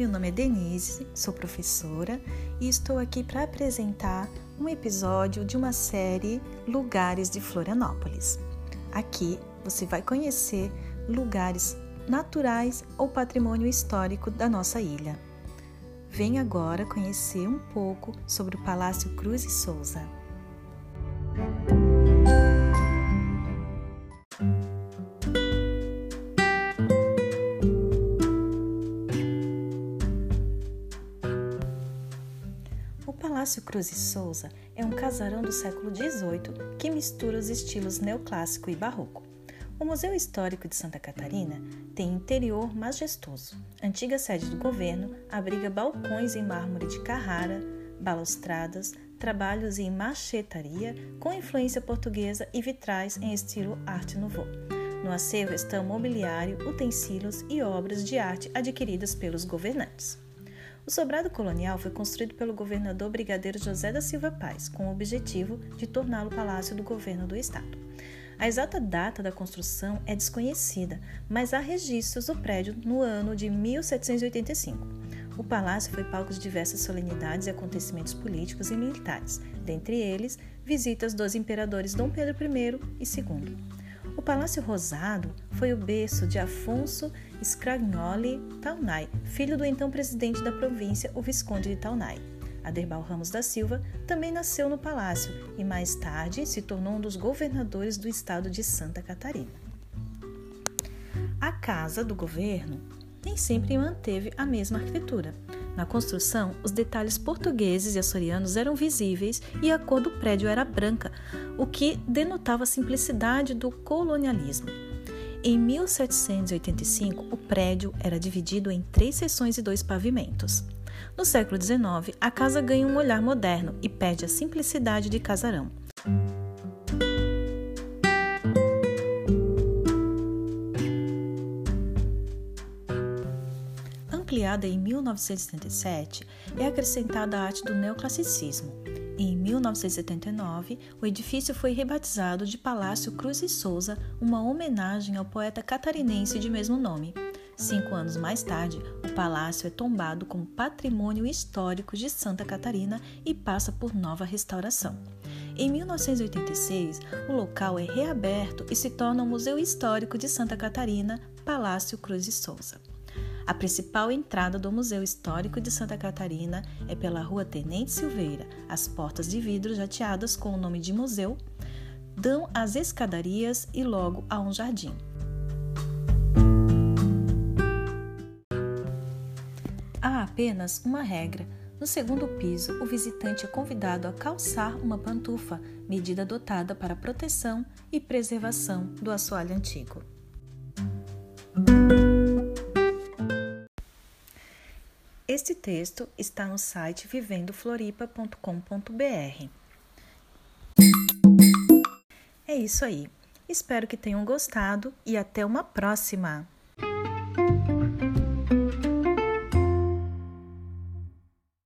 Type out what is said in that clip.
meu nome é Denise, sou professora e estou aqui para apresentar um episódio de uma série Lugares de Florianópolis. Aqui você vai conhecer lugares naturais ou patrimônio histórico da nossa ilha. Venha agora conhecer um pouco sobre o Palácio Cruz e Souza. Palácio Cruz e Souza é um casarão do século XVIII que mistura os estilos neoclássico e barroco. O Museu Histórico de Santa Catarina tem interior majestoso. Antiga sede do governo abriga balcões em mármore de Carrara, balustradas, trabalhos em machetaria com influência portuguesa e vitrais em estilo Arte Nouveau. No acervo estão mobiliário, utensílios e obras de arte adquiridas pelos governantes. O sobrado colonial foi construído pelo governador brigadeiro José da Silva Paz, com o objetivo de torná-lo palácio do governo do estado. A exata data da construção é desconhecida, mas há registros do prédio no ano de 1785. O palácio foi palco de diversas solenidades e acontecimentos políticos e militares, dentre eles visitas dos imperadores Dom Pedro I e II. O Palácio Rosado foi o berço de Afonso Scagnoli Taunay, filho do então presidente da província, o Visconde de Taunay. Aderbal Ramos da Silva também nasceu no palácio e mais tarde se tornou um dos governadores do estado de Santa Catarina. A casa do governo nem sempre manteve a mesma arquitetura. Na construção, os detalhes portugueses e açorianos eram visíveis e a cor do prédio era branca, o que denotava a simplicidade do colonialismo. Em 1785, o prédio era dividido em três seções e dois pavimentos. No século XIX, a casa ganha um olhar moderno e perde a simplicidade de casarão. Ampliada em 1977, é acrescentada a arte do neoclassicismo. Em 1979, o edifício foi rebatizado de Palácio Cruz e Souza, uma homenagem ao poeta catarinense de mesmo nome. Cinco anos mais tarde, o palácio é tombado como patrimônio histórico de Santa Catarina e passa por nova restauração. Em 1986, o local é reaberto e se torna o Museu Histórico de Santa Catarina, Palácio Cruz e Souza. A principal entrada do Museu Histórico de Santa Catarina é pela Rua Tenente Silveira. As portas de vidro jateadas com o nome de museu dão às escadarias e logo a um jardim. Há apenas uma regra. No segundo piso, o visitante é convidado a calçar uma pantufa, medida adotada para proteção e preservação do assoalho antigo. Este texto está no site vivendofloripa.com.br. É isso aí. Espero que tenham gostado e até uma próxima!